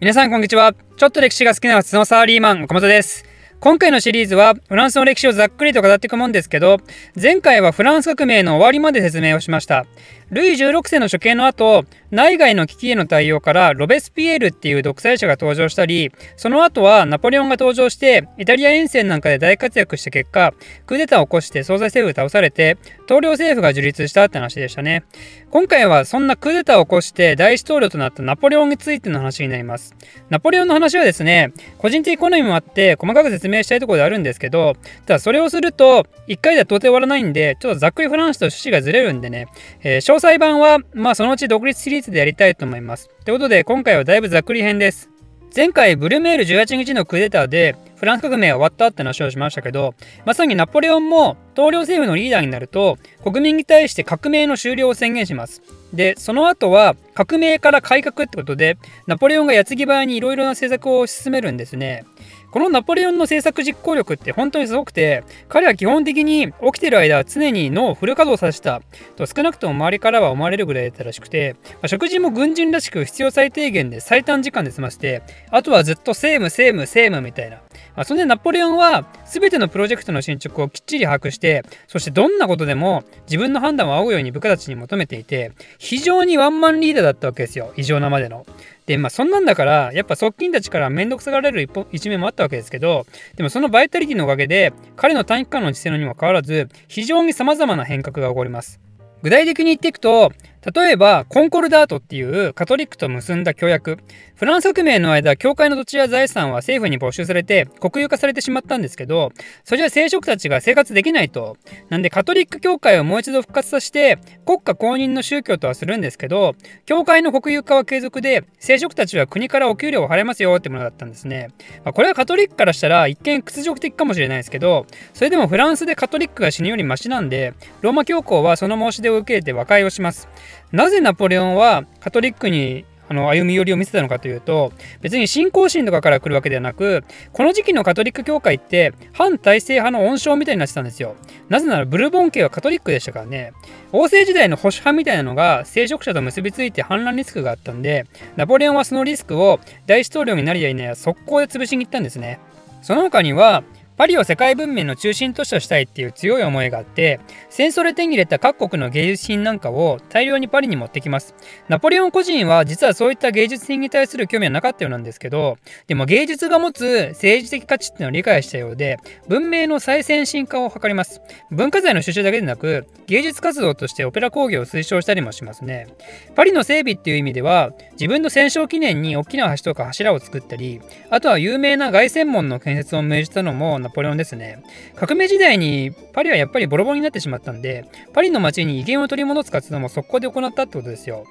皆さんこんにちは。ちょっと歴史が好きな普通のサラリーマン、岡本です。今回のシリーズはフランスの歴史をざっくりと語っていくもんですけど、前回はフランス革命の終わりまで説明をしました。ルイ16世の処刑の後、内外の危機への対応からロベスピエールっていう独裁者が登場したり、その後はナポレオンが登場してイタリア遠征なんかで大活躍した結果、クーデターを起こして総裁政府倒されて、統領政府が樹立したって話でしたね。今回はそんなクーデターを起こして大統領となったナポレオンについての話になります。ナポレオンの話はですね、個人的好みもあって細かく説明したいところであるんですけど、ただそれをすると1回では到底終わらないんで、ちょっとざっくりフランスと趣旨がずれるんでね、えー詳細版は、まあそのうち独立シリーズでやりたいと思います。ということで、今回はだいぶざっくり編です。前回、ブルメール18日のクーデターで、フランス革命は終わったって話をしましたけど、まさにナポレオンも統領政府のリーダーになると、国民に対して革命の終了を宣言します。で、その後は革命から改革ってことで、ナポレオンが矢継ぎ早にいろいろな政策を進めるんですね。このナポレオンの政策実行力って本当にすごくて、彼は基本的に起きてる間は常に脳をフル稼働させたと少なくとも周りからは思われるぐらいだったらしくて、まあ、食事も軍人らしく必要最低限で最短時間で済まして、あとはずっと政務政務政務みたいな。まあ、そんでナポレオンは全てのプロジェクトの進捗をきっちり把握して、そしてどんなことでも自分の判断を仰ぐように部下たちに求めていて、非常にワンマンリーダーだったわけですよ。異常なまでの。で、まあそんなんだから、やっぱ側近たちから面倒くさがられる一面もあったわけですけど、でもそのバイタリティのおかげで、彼の短期間の姿勢のにもかかわらず、非常に様々な変革が起こります。具体的に言っていくと、例えば、コンコルダートっていうカトリックと結んだ協約。フランス革命の間、教会の土地や財産は政府に没収されて国有化されてしまったんですけど、それじゃ聖職たちが生活できないと。なんで、カトリック教会をもう一度復活させて、国家公認の宗教とはするんですけど、教会の国有化は継続で、聖職たちは国からお給料を払いますよってものだったんですね。まあ、これはカトリックからしたら一見屈辱的かもしれないですけど、それでもフランスでカトリックが死ぬよりマシなんで、ローマ教皇はその申し出を受けて和解をします。なぜナポレオンはカトリックにあの歩み寄りを見せたのかというと別に信仰心とかから来るわけではなくこの時期のカトリック教会って反体制派の温床みたいになってたんですよ。なぜならブルボン家はカトリックでしたからね。王政時代の保守派みたいなのが聖職者と結びついて反乱リスクがあったんでナポレオンはそのリスクを大統領になりやいなや速攻で潰しに行ったんですね。その他にはパリを世界文明の中心都市としたいっていう強い思いがあって戦争で手に入れた各国の芸術品なんかを大量にパリに持ってきます。ナポレオン個人は実はそういった芸術品に対する興味はなかったようなんですけどでも芸術が持つ政治的価値っていうのを理解したようで文明の再先進化を図ります。文化財の収集だけでなく芸術活動としてオペラ工業を推奨したりもしますね。パリの整備っていう意味では自分の戦勝記念に大きな橋とか柱を作ったりあとは有名な凱旋門の建設を命じたのもナポレオンですね。革命時代にパリはやっぱりボロボロになってしまったんで、パリの街に威厳を取り戻す活動も速攻で行ったってことですよ。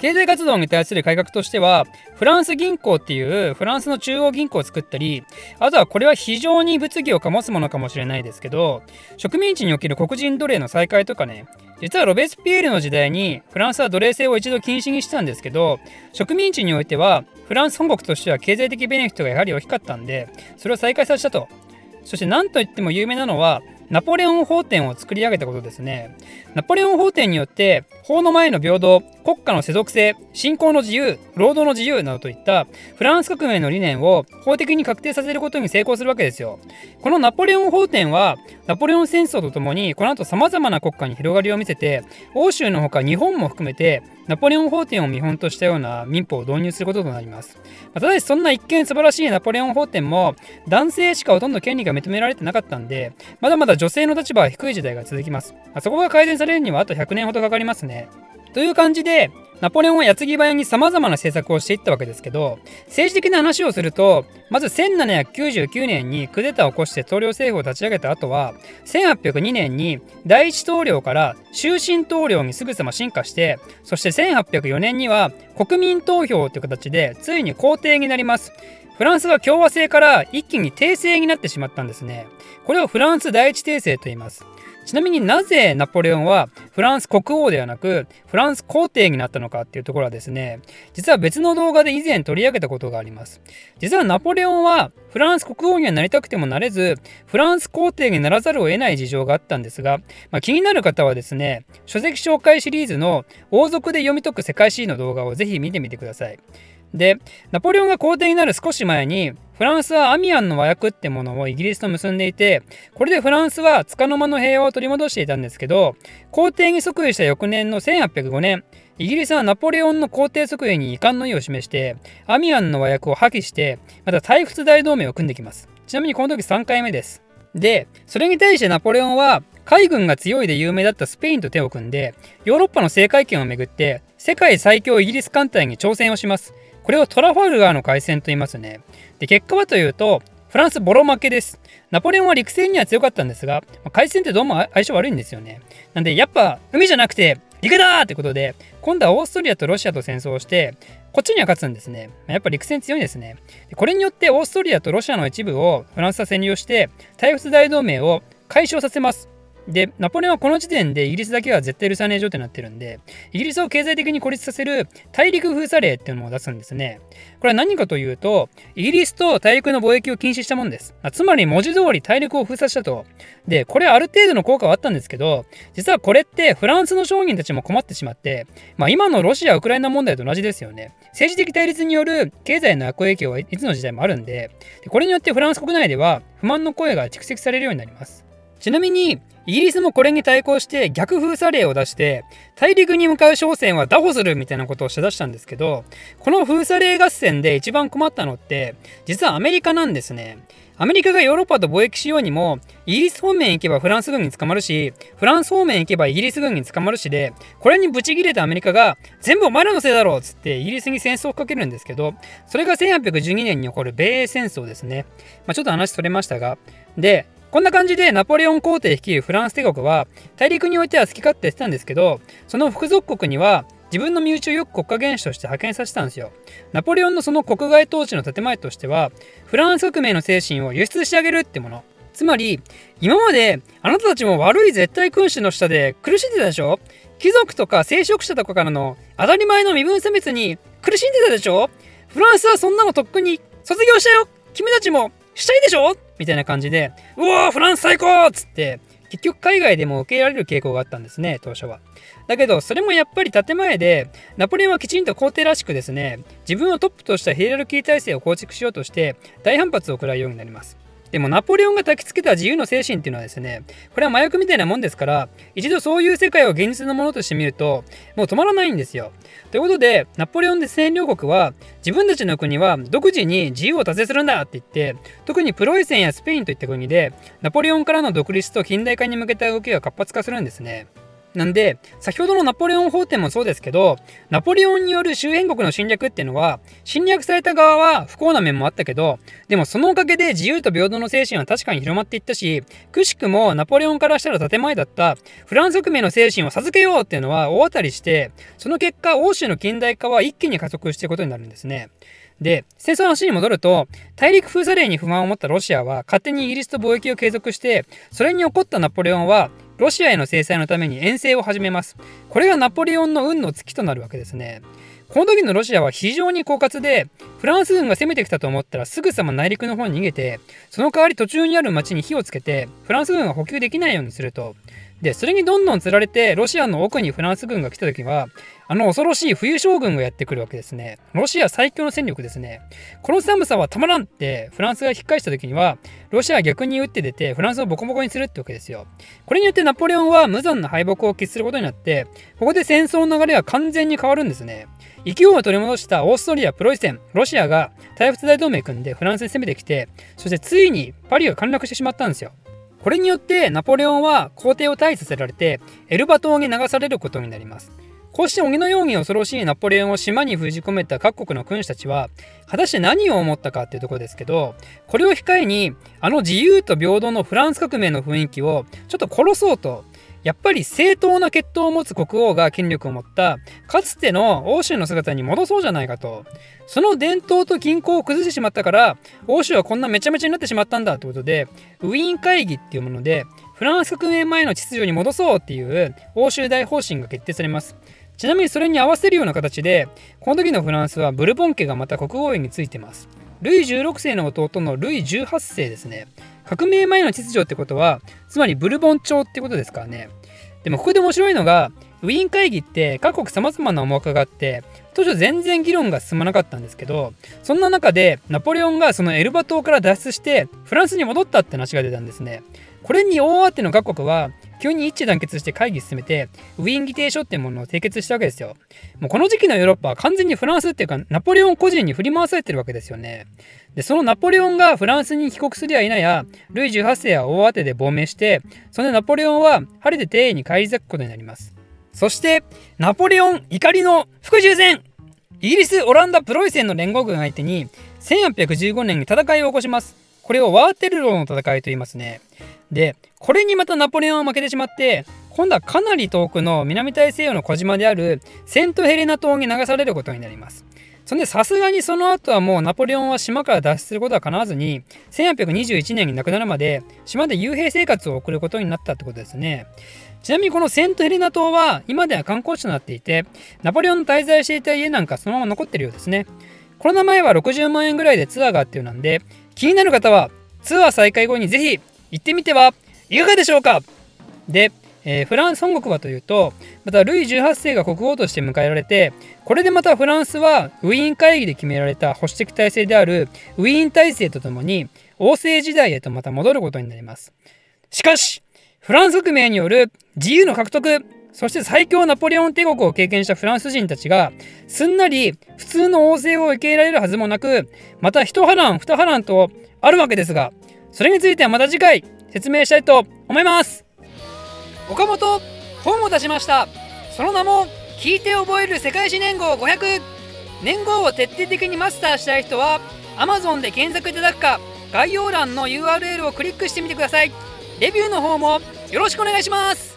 経済活動に対する改革としては、フランス銀行っていうフランスの中央銀行を作ったり、あとはこれは非常に物議を醸すものかもしれないですけど、植民地における黒人奴隷の再開とかね、実はロベスピエールの時代にフランスは奴隷制を一度禁止にしたんですけど、植民地においてはフランス本国としては経済的ベネフィットがやはり大きかったんで、それを再開させたと。そして何といっても有名なのはナポレオン法典を作り上げたことですね。ナポレオン法典によって法の前の平等、国家の世俗性、信仰の自由、労働の自由などといったフランス革命の理念を法的に確定させることに成功するわけですよ。このナポレオン法典はナポレオン戦争とともにこの後様々な国家に広がりを見せて欧州のほか日本も含めてナポレオン法典を見本としたような民法を導入することとなります。ただしそんな一見素晴らしいナポレオン法典も男性しかほとんど権利が認められてなかったんでまだまだ女性の立場は低い時代が続きます。そこが改善されるにはあと100年ほどかかりますね。という感じで、ナポレオンは矢継ぎ早に様々な政策をしていったわけですけど、政治的な話をすると、まず1799年にクデターを起こして統領政府を立ち上げた後は、1802年に第一統領から終身統領にすぐさま進化して、そして1804年には国民投票という形でついに皇帝になります。フランスは共和制から一気に帝政になってしまったんですね。これをフランス第一帝政と言います。ちなみになぜナポレオンはフランス国王ではなくフランス皇帝になったのかっていうところはですね実は別の動画で以前取り上げたことがあります実はナポレオンはフランス国王にはなりたくてもなれずフランス皇帝にならざるを得ない事情があったんですが、まあ、気になる方はですね書籍紹介シリーズの王族で読み解く世界史の動画をぜひ見てみてくださいで、ナポレオンが皇帝になる少し前に、フランスはアミアンの和訳ってものをイギリスと結んでいて、これでフランスは束の間の平和を取り戻していたんですけど、皇帝に即位した翌年の1805年、イギリスはナポレオンの皇帝即位に遺憾の意を示して、アミアンの和訳を破棄して、また対仏大同盟を組んできます。ちなみにこの時3回目です。で、それに対してナポレオンは、海軍が強いで有名だったスペインと手を組んで、ヨーロッパの制海権をめぐって、世界最強イギリス艦隊に挑戦をします。これをトラファルガーの海戦と言いますね。で、結果はというと、フランスボロ負けです。ナポレオンは陸戦には強かったんですが、海戦ってどうも相性悪いんですよね。なんで、やっぱ海じゃなくて陸だってことで、今度はオーストリアとロシアと戦争をして、こっちには勝つんですね。やっぱ陸戦強いですね。これによってオーストリアとロシアの一部をフランスは占領して、対仏大同盟を解消させます。で、ナポレオンはこの時点でイギリスだけは絶対許さねえ状態になってるんで、イギリスを経済的に孤立させる大陸封鎖令っていうのを出すんですね。これは何かというと、イギリスと大陸の貿易を禁止したもんです。つまり文字通り大陸を封鎖したと。で、これある程度の効果はあったんですけど、実はこれってフランスの商人たちも困ってしまって、まあ今のロシア・ウクライナ問題と同じですよね。政治的対立による経済の悪影響はいつの時代もあるんで、これによってフランス国内では不満の声が蓄積されるようになります。ちなみに、イギリスもこれに対抗して逆封鎖令を出して大陸に向かう商船は拿捕するみたいなことをしだしたんですけどこの封鎖令合戦で一番困ったのって実はアメリカなんですね。アメリカがヨーロッパと貿易しようにもイギリス方面行けばフランス軍に捕まるしフランス方面行けばイギリス軍に捕まるしでこれにブチギレたアメリカが全部お前らのせいだろうっつってイギリスに戦争をかけるんですけどそれが1812年に起こる米英戦争ですね。まあ、ちょっと話それましたがでこんな感じでナポレオン皇帝率いるフランス帝国は大陸においては好き勝手してたんですけどその副属国には自分の身内をよく国家元首として派遣させたんですよ。ナポレオンのその国外統治の建前としてはフランス革命の精神を輸出してあげるってもの。つまり今まであなたたちも悪い絶対君主の下で苦しんでたでしょ？貴族とか聖職者とかからの当たり前の身分差別に苦しんでたでしょ？フランスはそんなのとっくに卒業したよ君たちもしたいでしょ？みたいな感じで、うわーフランス最高っつって、結局海外でも受け入れられる傾向があったんですね、当初は。だけど、それもやっぱり建前で、ナポレオンはきちんと皇帝らしくですね、自分をトップとしたヘイラルキー体制を構築しようとして、大反発を食らうようになります。でもナポレオンが焚きつけた自由の精神っていうのはですね、これは麻薬みたいなもんですから、一度そういう世界を現実のものとして見ると、もう止まらないんですよ。ということで、ナポレオンで占領国は、自分たちの国は独自に自由を達成するんだって言って、特にプロイセンやスペインといった国で、ナポレオンからの独立と近代化に向けた動きが活発化するんですね。なんで、先ほどのナポレオン法典もそうですけど、ナポレオンによる周辺国の侵略っていうのは、侵略された側は不幸な面もあったけど、でもそのおかげで自由と平等の精神は確かに広まっていったし、くしくもナポレオンからしたら建前だったフランス革命の精神を授けようっていうのは大当たりして、その結果、欧州の近代化は一気に加速していくことになるんですね。で、戦争の話に戻ると、大陸封鎖令に不満を持ったロシアは勝手にイギリスと貿易を継続して、それに起こったナポレオンはロシアへの制裁のために遠征を始めます。これがナポレオンの運の月となるわけですね。この時のロシアは非常に狡猾で、フランス軍が攻めてきたと思ったらすぐさま内陸の方に逃げて、その代わり途中にある町に火をつけて、フランス軍が補給できないようにすると。で、それにどんどん釣られて、ロシアの奥にフランス軍が来た時は、あの恐ろしい冬将軍がやってくるわけですね。ロシア最強の戦力ですね。この寒さはたまらんってフランスが引っ返した時には、ロシアは逆に打って出てフランスをボコボコにするってわけですよ。これによってナポレオンは無残な敗北を喫することになって、ここで戦争の流れは完全に変わるんですね。勢いを取り戻したオーストリア、プロイセン、ロシアが対仏大同盟組んでフランスに攻めてきて、そしてついにパリが陥落してしまったんですよ。これによってナポレオンは皇帝を退位させられてエルバ島に流されることになります。こうして鬼のように恐ろしいナポレオンを島に封じ込めた各国の君主たちは、果たして何を思ったかっていうところですけど、これを控えに、あの自由と平等のフランス革命の雰囲気をちょっと殺そうと、やっぱり正当な血統を持つ国王が権力を持ったかつての欧州の姿に戻そうじゃないかと。その伝統と均衡を崩してしまったから欧州はこんなめちゃめちゃになってしまったんだってことでウィーン会議っていうものでフランス革命前の秩序に戻そうっていう欧州大方針が決定されます。ちなみにそれに合わせるような形でこの時のフランスはブルボン家がまた国王位についてます。ルイ16世の弟のルイ18世ですね。革命前の秩序ってことはつまりブルボン朝ってことですからね。でもここで面白いのがウィーン会議って各国様々な思惑があって当初全然議論が進まなかったんですけどそんな中でナポレオンがそのエルバ島から脱出してフランスに戻ったって話が出たんですね。これに大慌ての各国は急に一致団結して会議進めてウィーン議定書っていうものを締結したわけですよ。もうこの時期のヨーロッパは完全にフランスっていうかナポレオン個人に振り回されてるわけですよね。でそのナポレオンがフランスに帰国すりゃいなやルイ18世は大慌てで亡命してそのナポレオンは晴れて庭園に返り咲くことになります。そしてナポレオン怒りの副従前イギリスオランダプロイセンの連合軍相手に1815年に戦いを起こします。これをワーテルローの戦いと言いますね。でこれにまたナポレオンは負けてしまって今度はかなり遠くの南大西洋の小島であるセントヘレナ島に流されることになります。そんでさすがにその後はもうナポレオンは島から脱出することは叶わずに1821年に亡くなるまで島で幽閉生活を送ることになったってことですね。ちなみにこのセントヘレナ島は今では観光地となっていてナポレオンの滞在していた家なんかそのまま残ってるようですね。コロナ前は60万円ぐらいでツアーがあっていうなんで気になる方はツアー再開後にぜひ行ってみてはいかがでしょうか？で、えー、フランス本国はというとまたルイ18世が国王として迎えられてこれでまたフランスはウィーン会議で決められた保守的体制であるウィーン体制とともに王政時代へとまた戻ることになります。しかしフランス革命による自由の獲得そして最強ナポレオン帝国を経験したフランス人たちがすんなり普通の王政を受け入れられるはずもなくまた一波乱二波乱とあるわけですがそれについてはまた次回説明したいと思います。岡本本を出しましたその名も聞いて覚える世界史年号500年号を徹底的にマスターしたい人は Amazon で検索いただくか概要欄の URL をクリックしてみてください。レビューの方もよろしくお願いします。